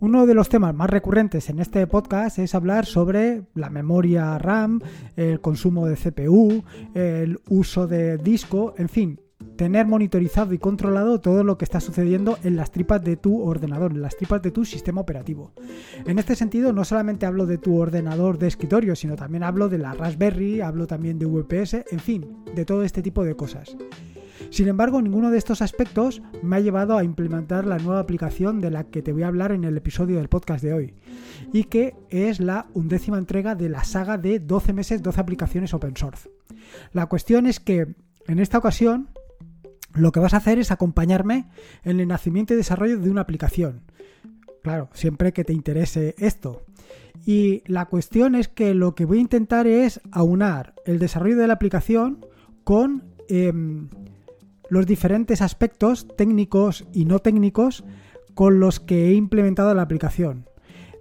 Uno de los temas más recurrentes en este podcast es hablar sobre la memoria RAM, el consumo de CPU, el uso de disco, en fin, tener monitorizado y controlado todo lo que está sucediendo en las tripas de tu ordenador, en las tripas de tu sistema operativo. En este sentido, no solamente hablo de tu ordenador de escritorio, sino también hablo de la Raspberry, hablo también de VPS, en fin, de todo este tipo de cosas. Sin embargo, ninguno de estos aspectos me ha llevado a implementar la nueva aplicación de la que te voy a hablar en el episodio del podcast de hoy, y que es la undécima entrega de la saga de 12 meses, 12 aplicaciones open source. La cuestión es que en esta ocasión lo que vas a hacer es acompañarme en el nacimiento y desarrollo de una aplicación. Claro, siempre que te interese esto. Y la cuestión es que lo que voy a intentar es aunar el desarrollo de la aplicación con em, los diferentes aspectos técnicos y no técnicos con los que he implementado la aplicación.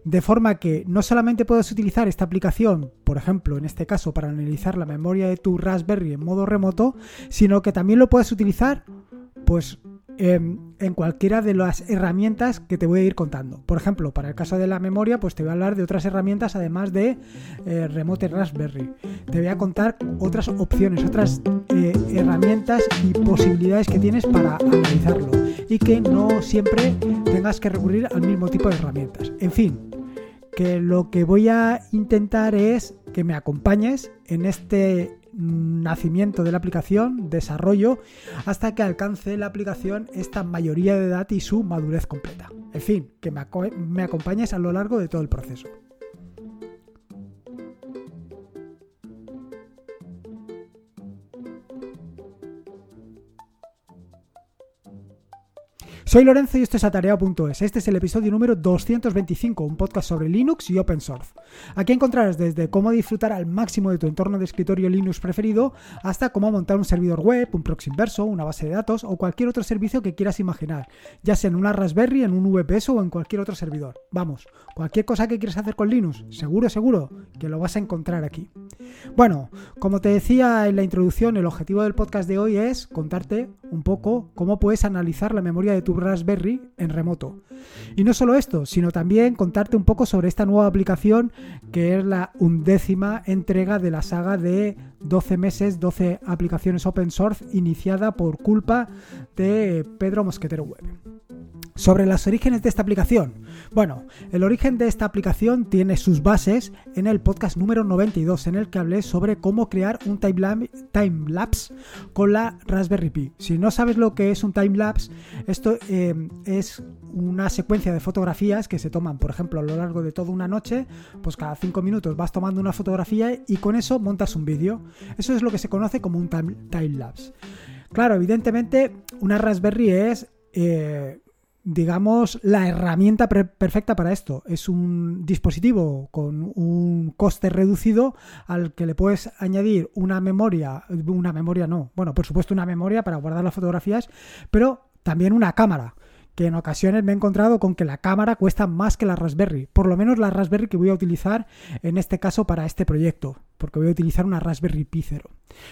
De forma que no solamente puedes utilizar esta aplicación, por ejemplo, en este caso, para analizar la memoria de tu Raspberry en modo remoto, sino que también lo puedes utilizar, pues, en, cualquiera de las herramientas que te voy a ir contando. Por ejemplo, para el caso de la memoria, pues te voy a hablar de otras herramientas además de eh, Remote Raspberry. Te voy a contar otras opciones, otras eh, herramientas y posibilidades que tienes para analizarlo y que no siempre tengas que recurrir al mismo tipo de herramientas. En fin, que lo que voy a intentar es que me acompañes en este nacimiento de la aplicación, desarrollo, hasta que alcance la aplicación esta mayoría de edad y su madurez completa. En fin, que me, me acompañes a lo largo de todo el proceso. Soy Lorenzo y esto es Atareado.es. Este es el episodio número 225, un podcast sobre Linux y Open Source. Aquí encontrarás desde cómo disfrutar al máximo de tu entorno de escritorio Linux preferido hasta cómo montar un servidor web, un proxy inverso, una base de datos o cualquier otro servicio que quieras imaginar, ya sea en una Raspberry, en un VPS o en cualquier otro servidor. Vamos, cualquier cosa que quieras hacer con Linux, seguro, seguro que lo vas a encontrar aquí. Bueno, como te decía en la introducción, el objetivo del podcast de hoy es contarte un poco cómo puedes analizar la memoria de tu Raspberry en remoto. Y no solo esto, sino también contarte un poco sobre esta nueva aplicación que es la undécima entrega de la saga de 12 meses, 12 aplicaciones open source iniciada por culpa de Pedro Mosquetero Web. Sobre los orígenes de esta aplicación. Bueno, el origen de esta aplicación tiene sus bases en el podcast número 92, en el que hablé sobre cómo crear un time-lapse con la Raspberry Pi. Si no sabes lo que es un time-lapse, esto eh, es una secuencia de fotografías que se toman, por ejemplo, a lo largo de toda una noche, pues cada 5 minutos vas tomando una fotografía y con eso montas un vídeo. Eso es lo que se conoce como un time-lapse. Claro, evidentemente, una Raspberry es... Eh, digamos, la herramienta perfecta para esto. Es un dispositivo con un coste reducido al que le puedes añadir una memoria, una memoria no, bueno, por supuesto una memoria para guardar las fotografías, pero también una cámara que en ocasiones me he encontrado con que la cámara cuesta más que la Raspberry, por lo menos la Raspberry que voy a utilizar en este caso para este proyecto, porque voy a utilizar una Raspberry Pi 0.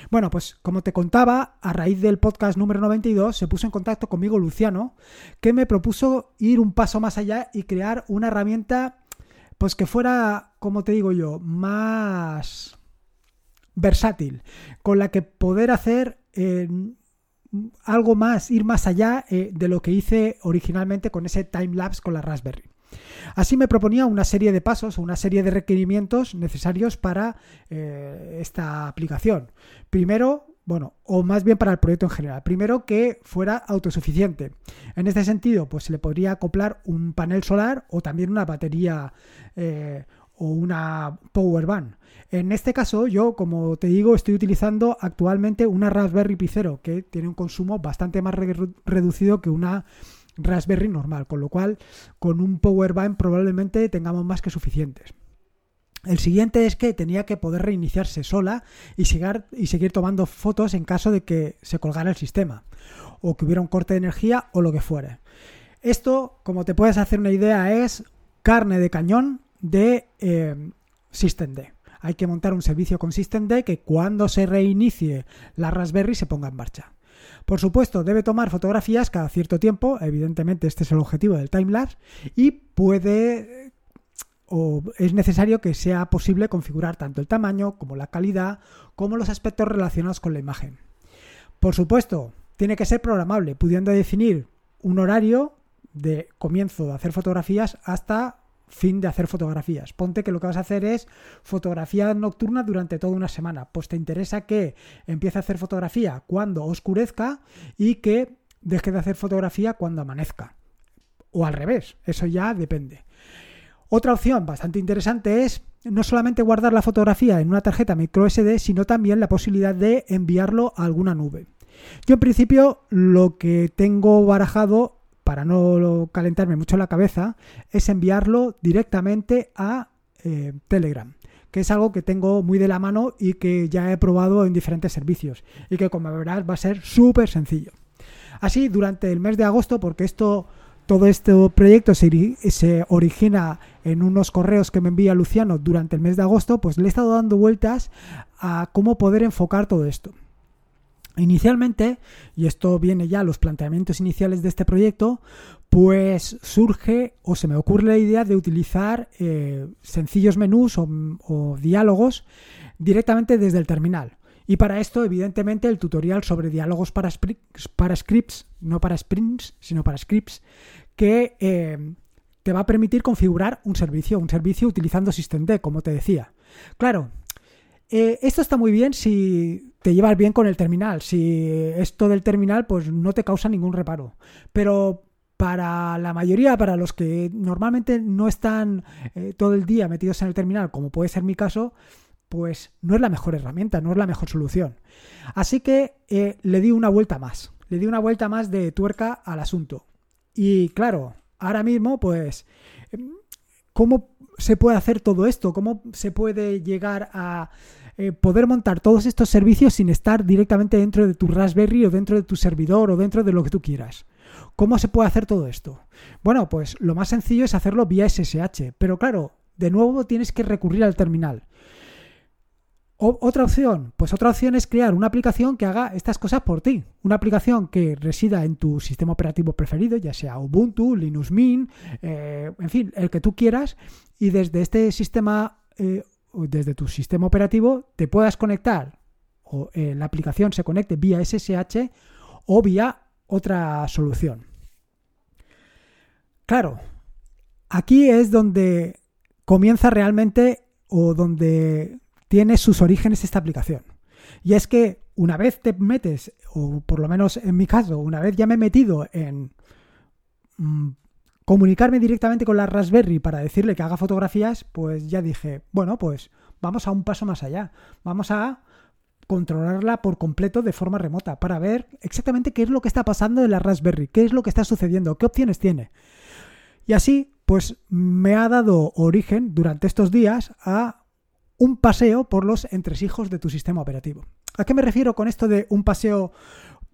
Bueno, pues como te contaba, a raíz del podcast número 92 se puso en contacto conmigo Luciano, que me propuso ir un paso más allá y crear una herramienta pues que fuera, como te digo yo, más versátil, con la que poder hacer eh, algo más, ir más allá eh, de lo que hice originalmente con ese timelapse con la Raspberry. Así me proponía una serie de pasos o una serie de requerimientos necesarios para eh, esta aplicación. Primero, bueno, o más bien para el proyecto en general. Primero que fuera autosuficiente. En este sentido, pues se le podría acoplar un panel solar o también una batería eh, o una power bank. En este caso, yo, como te digo, estoy utilizando actualmente una Raspberry Pi 0 que tiene un consumo bastante más reducido que una Raspberry normal, con lo cual con un power bank probablemente tengamos más que suficientes. El siguiente es que tenía que poder reiniciarse sola y seguir, y seguir tomando fotos en caso de que se colgara el sistema o que hubiera un corte de energía o lo que fuere. Esto, como te puedes hacer una idea, es carne de cañón de eh, SystemD. Hay que montar un servicio con SystemD que cuando se reinicie la Raspberry se ponga en marcha. Por supuesto, debe tomar fotografías cada cierto tiempo, evidentemente este es el objetivo del timelapse, y puede o es necesario que sea posible configurar tanto el tamaño como la calidad como los aspectos relacionados con la imagen. Por supuesto, tiene que ser programable, pudiendo definir un horario de comienzo de hacer fotografías hasta fin de hacer fotografías. Ponte que lo que vas a hacer es fotografía nocturna durante toda una semana. Pues te interesa que empiece a hacer fotografía cuando oscurezca y que deje de hacer fotografía cuando amanezca. O al revés, eso ya depende. Otra opción bastante interesante es no solamente guardar la fotografía en una tarjeta micro SD, sino también la posibilidad de enviarlo a alguna nube. Yo en principio lo que tengo barajado para no calentarme mucho la cabeza, es enviarlo directamente a eh, Telegram, que es algo que tengo muy de la mano y que ya he probado en diferentes servicios y que como verás va a ser súper sencillo. Así, durante el mes de agosto, porque esto, todo este proyecto se, se origina en unos correos que me envía Luciano durante el mes de agosto, pues le he estado dando vueltas a cómo poder enfocar todo esto. Inicialmente, y esto viene ya a los planteamientos iniciales de este proyecto, pues surge o se me ocurre la idea de utilizar eh, sencillos menús o, diálogos directamente desde el terminal. Y para esto, evidentemente, el tutorial sobre diálogos para, scripts, no para sprints, sino para scripts, que eh, te va a permitir configurar un servicio, un servicio utilizando SystemD, como te decía. Claro, eh, esto está muy bien si te llevas bien con el terminal. Si esto del terminal, pues no te causa ningún reparo. Pero para la mayoría, para los que normalmente no están eh, todo el día metidos en el terminal, como puede ser mi caso, pues no es la mejor herramienta, no es la mejor solución. Así que eh, le di una vuelta más, le di una vuelta más de tuerca al asunto. Y claro, ahora mismo, pues, ¿cómo se puede hacer todo esto? ¿Cómo se puede llegar a eh, poder montar todos estos servicios sin estar directamente dentro de tu Raspberry o dentro de tu servidor o dentro de lo que tú quieras? ¿Cómo se puede hacer todo esto? Bueno, pues lo más sencillo es hacerlo vía SSH, pero claro, de nuevo tienes que recurrir al terminal. Otra opción, pues otra opción es crear una aplicación que haga estas cosas por ti. Una aplicación que resida en tu sistema operativo preferido, ya sea Ubuntu, Linux Mint, eh, en fin, el que tú quieras, y desde este sistema, eh, desde tu sistema operativo, te puedas conectar o eh, la aplicación se conecte vía SSH o vía otra solución. Claro, aquí es donde comienza realmente o donde tiene sus orígenes esta aplicación. Y es que una vez te metes, o por lo menos en mi caso, una vez ya me he metido en mm, comunicarme directamente con la Raspberry para decirle que haga fotografías, pues ya dije, bueno, pues vamos a un paso más allá. Vamos a controlarla por completo de forma remota para ver exactamente qué es lo que está pasando en la Raspberry, qué es lo que está sucediendo, qué opciones tiene. Y así, pues me ha dado origen durante estos días a un paseo por los entresijos de tu sistema operativo. ¿A qué me refiero con esto de un paseo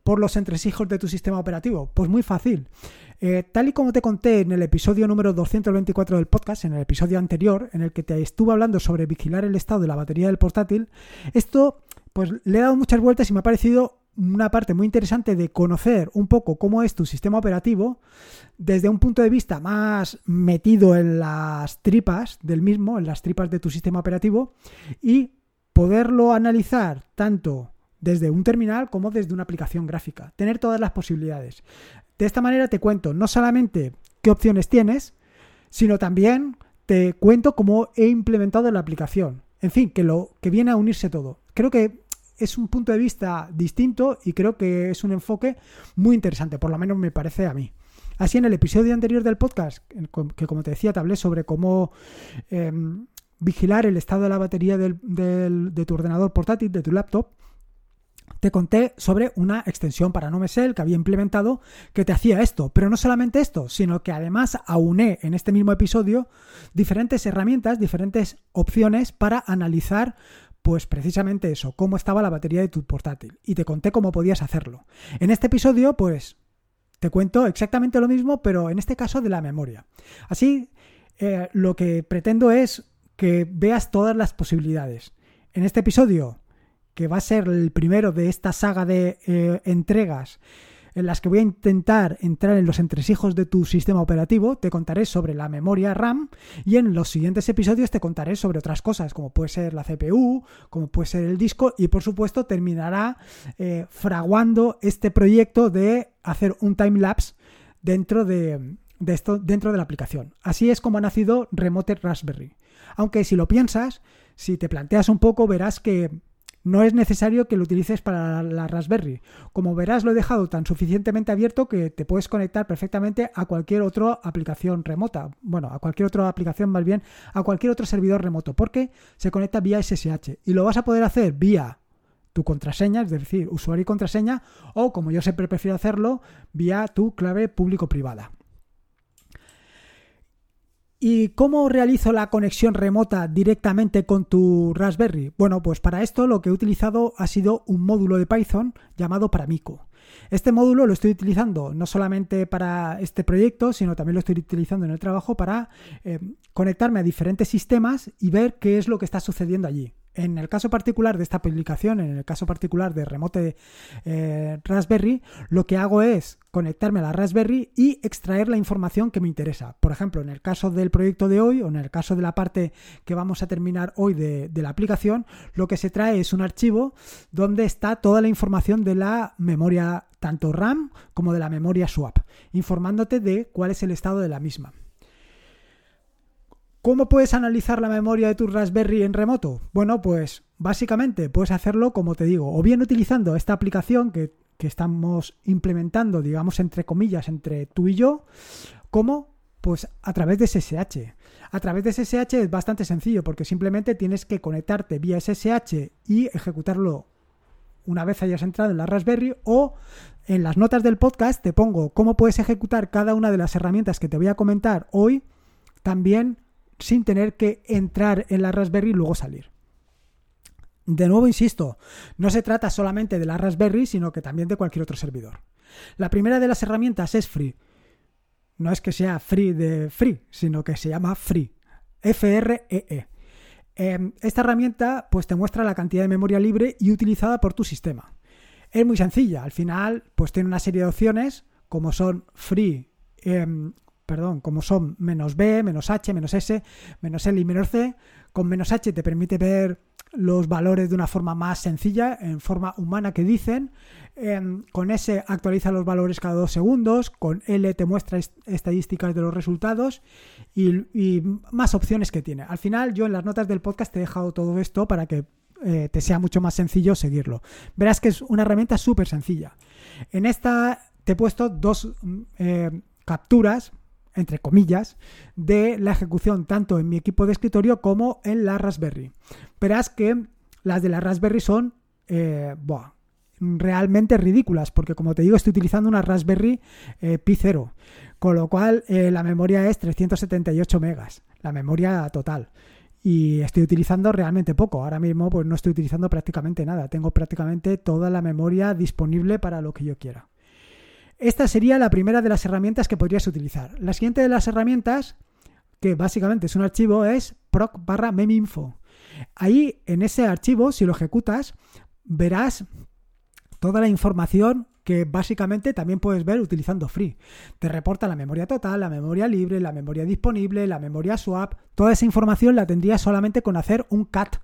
por los entresijos de tu sistema operativo? Pues muy fácil. Eh, tal y como te conté en el episodio número 224 del podcast, en el episodio anterior, en el que te estuve hablando sobre vigilar el estado de la batería del portátil, esto pues le he dado muchas vueltas y me ha parecido una parte muy interesante de conocer un poco cómo es tu sistema operativo desde un punto de vista más metido en las tripas del mismo, en las tripas de tu sistema operativo y poderlo analizar tanto desde un terminal como desde una aplicación gráfica, tener todas las posibilidades. De esta manera te cuento no solamente qué opciones tienes, sino también te cuento cómo he implementado la aplicación. En fin, que lo que viene a unirse todo. Creo que es un punto de vista distinto y creo que es un enfoque muy interesante, por lo menos me parece a mí. Así en el episodio anterior del podcast, que como te decía, te hablé sobre cómo em, vigilar el estado de la batería de tu ordenador portátil, de tu laptop, te conté sobre una extensión para NoMesel que había implementado que te hacía esto. Pero no solamente esto, sino que además auné en este mismo episodio diferentes herramientas, diferentes opciones para analizar pues precisamente eso, cómo estaba la batería de tu portátil. Y te conté cómo podías hacerlo. En este episodio, pues te cuento exactamente lo mismo, pero en este caso de la memoria. Así, eh, lo que pretendo es que veas todas las posibilidades. En este episodio que va a ser el primero de esta saga de eh, entregas en las que voy a intentar entrar en los entresijos de tu sistema operativo, te contaré sobre la memoria RAM y en los siguientes episodios te contaré sobre otras cosas, como puede ser la CPU, como puede ser el disco y por supuesto terminará eh, fraguando este proyecto de hacer un time lapse dentro de, de esto, dentro de la aplicación. Así es como ha nacido Remote Raspberry. Aunque si lo piensas, si te planteas un poco, verás que no es necesario que lo utilices para la Raspberry. Como verás, lo he dejado tan suficientemente abierto que te puedes conectar perfectamente a cualquier otra aplicación remota. Bueno, a cualquier otra aplicación, más bien, a cualquier otro servidor remoto, porque se conecta vía SSH. Y lo vas a poder hacer vía tu contraseña, es decir, usuario y contraseña, o como yo siempre prefiero hacerlo, vía tu clave público-privada. ¿Y cómo realizo la conexión remota directamente con tu Raspberry? Bueno, pues para esto lo que he utilizado ha sido un módulo de Python llamado Paramico. Este módulo lo estoy utilizando no solamente para este proyecto, sino también lo estoy utilizando en el trabajo para eh, conectarme a diferentes sistemas y ver qué es lo que está sucediendo allí. En el caso particular de esta publicación, en el caso particular de Remote eh, Raspberry, lo que hago es conectarme a la Raspberry y extraer la información que me interesa. Por ejemplo, en el caso del proyecto de hoy o en el caso de la parte que vamos a terminar hoy de, de la aplicación, lo que se trae es un archivo donde está toda la información de la memoria tanto RAM como de la memoria swap, informándote de cuál es el estado de la misma. ¿Cómo puedes analizar la memoria de tu Raspberry en remoto? Bueno, pues básicamente puedes hacerlo como te digo, o bien utilizando esta aplicación que, estamos implementando, digamos, entre comillas, entre tú y yo, como pues a través de SSH. A través de SSH es bastante sencillo porque simplemente tienes que conectarte vía SSH y ejecutarlo una vez hayas entrado en la Raspberry o en las notas del podcast te pongo cómo puedes ejecutar cada una de las herramientas que te voy a comentar hoy también sin tener que entrar en la Raspberry y luego salir. De nuevo, insisto, no se trata solamente de la Raspberry, sino que también de cualquier otro servidor. La primera de las herramientas es Free. No es que sea free de free, sino que se llama Free. F-R-E-E. -E. Em, esta herramienta pues te muestra la cantidad de memoria libre y utilizada por tu sistema. Es muy sencilla, al final pues tiene una serie de opciones como son free, em, perdón, como son menos B, menos H, menos S, menos L y menos C. Con menos H te permite ver los valores de una forma más sencilla, en forma humana que dicen. Con S actualiza los valores cada dos segundos. Con L te muestra estadísticas de los resultados y, más opciones que tiene. Al final, yo en las notas del podcast te he dejado todo esto para que eh, te sea mucho más sencillo seguirlo. Verás que es una herramienta súper sencilla. En esta te he puesto dos mm, eh, capturas entre comillas, de la ejecución tanto en mi equipo de escritorio como en la Raspberry. Verás que las de la Raspberry son eh, realmente ridículas, porque como te digo, estoy utilizando una Raspberry eh, Pi 0, con lo cual eh, la memoria es 378 megas, la memoria total. Y estoy utilizando realmente poco. Ahora mismo pues no estoy utilizando prácticamente nada. Tengo prácticamente toda la memoria disponible para lo que yo quiera. Esta sería la primera de las herramientas que podrías utilizar. La siguiente de las herramientas, que básicamente es un archivo, es proc barra meminfo. Ahí, en ese archivo, si lo ejecutas, verás toda la información que básicamente también puedes ver utilizando Free. Te reporta la memoria total, la memoria libre, la memoria disponible, la memoria swap. Toda esa información la tendrías solamente con hacer un cat.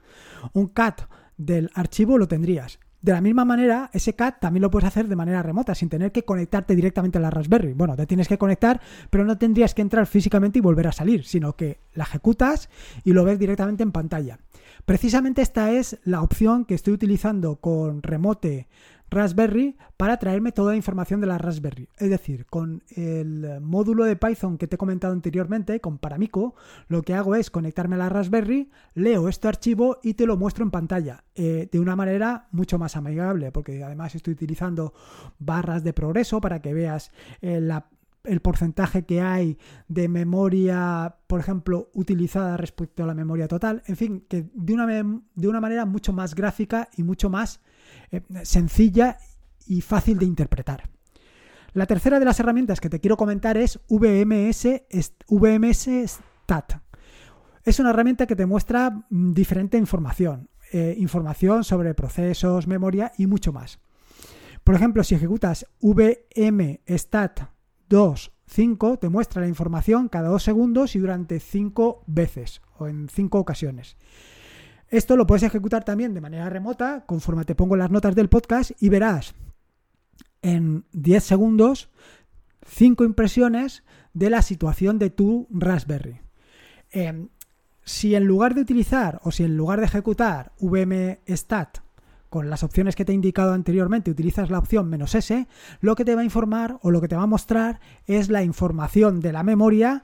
Un cat del archivo lo tendrías. De la misma manera, ese CAT también lo puedes hacer de manera remota, sin tener que conectarte directamente a la Raspberry. Bueno, te tienes que conectar, pero no tendrías que entrar físicamente y volver a salir, sino que la ejecutas y lo ves directamente en pantalla. Precisamente esta es la opción que estoy utilizando con Remote Raspberry para traerme toda la información de la Raspberry. Es decir, con el módulo de Python que te he comentado anteriormente, con Paramico, lo que hago es conectarme a la Raspberry, leo este archivo y te lo muestro en pantalla eh, de una manera mucho más amigable, porque además estoy utilizando barras de progreso para que veas eh, el porcentaje que hay de memoria, por ejemplo, utilizada respecto a la memoria total. En fin, que de una, de una manera mucho más gráfica y mucho más eh, sencilla y fácil de interpretar. La tercera de las herramientas que te quiero comentar es VMS, VMS Stat. Es una herramienta que te muestra mm, diferente información. eh, información sobre procesos, memoria y mucho más. Por ejemplo, si ejecutas vmstat2.5, te muestra la información cada dos segundos y durante cinco veces o en cinco ocasiones. Esto lo puedes ejecutar también de manera remota, conforme te pongo las notas del podcast, y verás en 10 segundos cinco impresiones de la situación de tu Raspberry. Em, si en lugar de utilizar o si en lugar de ejecutar vmstat con las opciones que te he indicado anteriormente utilizas la opción menos "-s", lo que te va a informar o lo que te va a mostrar es la información de la memoria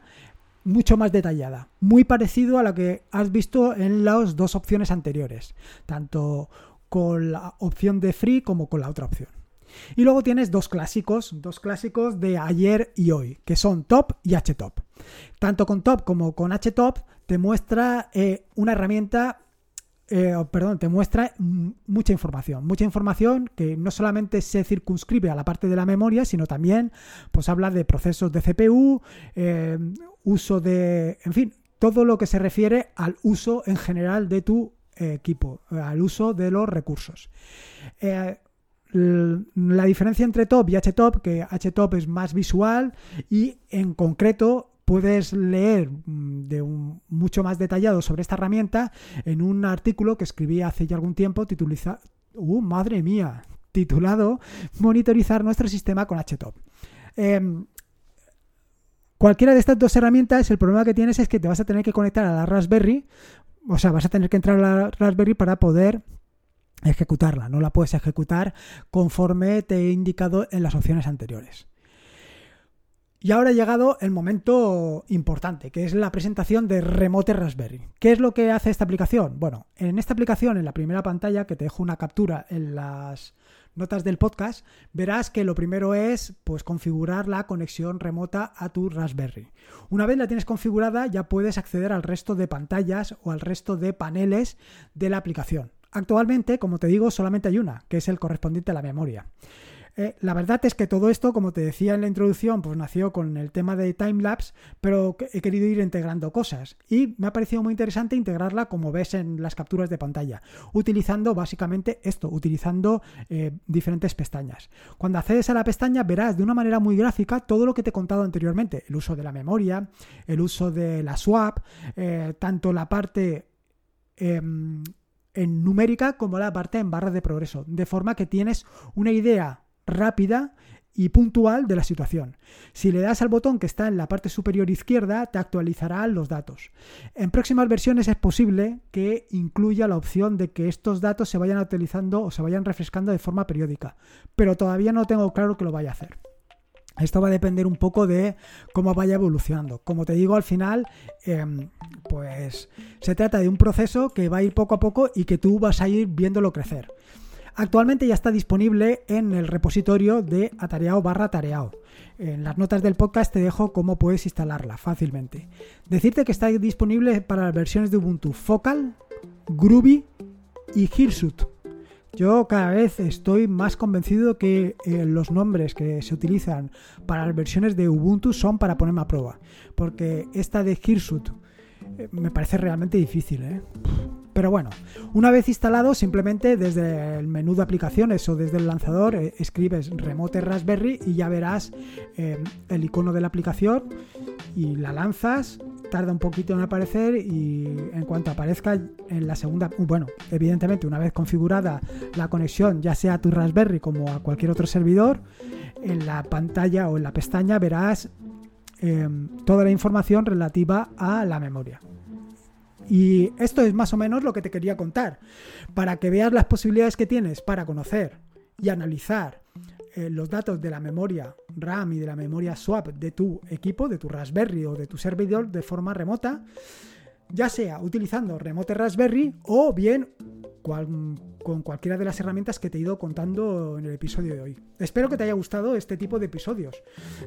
mucho más detallada, muy parecido a lo que has visto en las dos opciones anteriores, tanto con la opción de free como con la otra opción. Y luego tienes dos clásicos, dos clásicos de ayer y hoy, que son Top y HTOP. Tanto con Top como con HTOP te muestra eh, una herramienta eh, perdón, te muestra mucha información, mucha información que no solamente se circunscribe a la parte de la memoria, sino también pues habla de procesos de CPU, eh, uso de, en fin, todo lo que se refiere al uso en general de tu equipo, al uso de los recursos. Eh, la diferencia entre top y htop, que htop es más visual y en concreto puedes leer mm, de un, mucho más detallado sobre esta herramienta en un artículo que escribí hace ya algún tiempo titulado, uh, madre mía, titulado Monitorizar nuestro sistema con HTOP. Em, cualquiera de estas dos herramientas, el problema que tienes es que te vas a tener que conectar a la Raspberry, o sea, vas a tener que entrar a la Raspberry para poder ejecutarla. No la puedes ejecutar conforme te he indicado en las opciones anteriores. Y ahora ha llegado el momento importante, que es la presentación de Remote Raspberry. ¿Qué es lo que hace esta aplicación? Bueno, en esta aplicación, en la primera pantalla, que te dejo una captura en las notas del podcast, verás que lo primero es pues configurar la conexión remota a tu Raspberry. Una vez la tienes configurada, ya puedes acceder al resto de pantallas o al resto de paneles de la aplicación. Actualmente, como te digo, solamente hay una, que es el correspondiente a la memoria. Eh, la verdad es que todo esto, como te decía en la introducción, pues nació con el tema de timelapse, pero he querido ir integrando cosas. Y me ha parecido muy interesante integrarla como ves en las capturas de pantalla, utilizando básicamente esto, utilizando eh, diferentes pestañas. Cuando accedes a la pestaña verás de una manera muy gráfica todo lo que te he contado anteriormente, el uso de la memoria, el uso de la swap, eh, tanto la parte em, en numérica como la parte en barras de progreso, de forma que tienes una idea rápida y puntual de la situación. Si le das al botón que está en la parte superior izquierda, te actualizará los datos. En próximas versiones es posible que incluya la opción de que estos datos se vayan actualizando o se vayan refrescando de forma periódica, pero todavía no tengo claro que lo vaya a hacer. Esto va a depender un poco de cómo vaya evolucionando. Como te digo, al final, em, pues se trata de un proceso que va a ir poco a poco y que tú vas a ir viéndolo crecer. Actualmente ya está disponible en el repositorio de atareado barra tareao. En las notas del podcast te dejo cómo puedes instalarla fácilmente. Decirte que está disponible para las versiones de Ubuntu Focal, Groovy y Hirsut. Yo cada vez estoy más convencido que eh, los nombres que se utilizan para las versiones de Ubuntu son para ponerme a prueba. Porque esta de Hirsut eh, me parece realmente difícil. ¿eh? Pero bueno, una vez instalado, simplemente desde el menú de aplicaciones o desde el lanzador eh, escribes Remote Raspberry y ya verás eh, el icono de la aplicación y la lanzas. Tarda un poquito en aparecer y en cuanto aparezca en la segunda, bueno, evidentemente una vez configurada la conexión, ya sea a tu Raspberry como a cualquier otro servidor, en la pantalla o en la pestaña verás eh, toda la información relativa a la memoria. Y esto es más o menos lo que te quería contar, para que veas las posibilidades que tienes para conocer y analizar eh, los datos de la memoria RAM y de la memoria swap de tu equipo, de tu Raspberry o de tu servidor de forma remota, ya sea utilizando Remote Raspberry o bien con cualquiera de las herramientas que te he ido contando en el episodio de hoy. Espero que te haya gustado este tipo de episodios.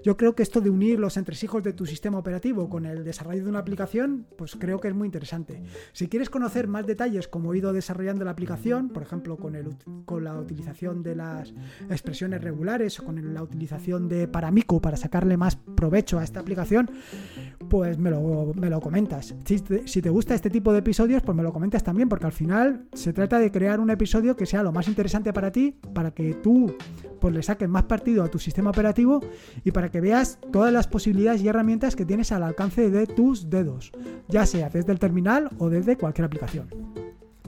Yo creo que esto de unir los entresijos de tu sistema operativo con el desarrollo de una aplicación, pues creo que es muy interesante. Si quieres conocer más detalles cómo he ido desarrollando la aplicación, por ejemplo, con, el, con la utilización de las expresiones regulares o con la utilización de Paramico para sacarle más provecho a esta aplicación, pues me lo, me lo comentas. Si te, si te, gusta este tipo de episodios, pues me lo comentas también, porque al final se trata de crear un episodio que sea lo más interesante para ti, para que tú pues le saques más partido a tu sistema operativo y para que veas todas las posibilidades y herramientas que tienes al alcance de tus dedos, ya sea desde el terminal o desde cualquier aplicación.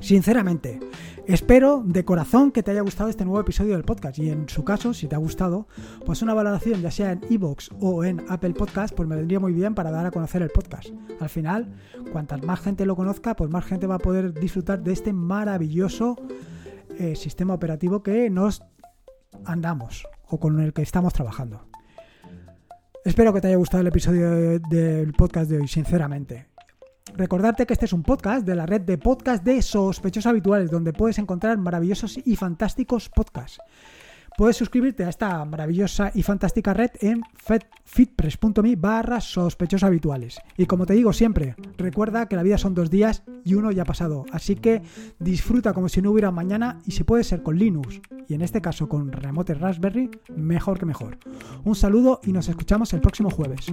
Sinceramente, espero de corazón que te haya gustado este nuevo episodio del podcast y en su caso, si te ha gustado, pues una valoración ya sea en iVoox o en Apple Podcast, pues me vendría muy bien para dar a conocer el podcast. Al final, cuantas más gente lo conozca, pues más gente va a poder disfrutar de este maravilloso eh, sistema operativo que nos andamos o con el que estamos trabajando. Espero que te haya gustado el episodio del podcast de hoy, sinceramente. Recordarte que este es un podcast de la red de podcast de sospechosos habituales, donde puedes encontrar maravillosos y fantásticos podcasts. Puedes suscribirte a esta maravillosa y fantástica red en fitpress.me barra sospechosos habituales. Y como te digo siempre, recuerda que la vida son dos días y uno ya ha pasado. Así que disfruta como si no hubiera mañana y si puede ser con Linux y en este caso con Remote Raspberry, mejor que mejor. Un saludo y nos escuchamos el próximo jueves.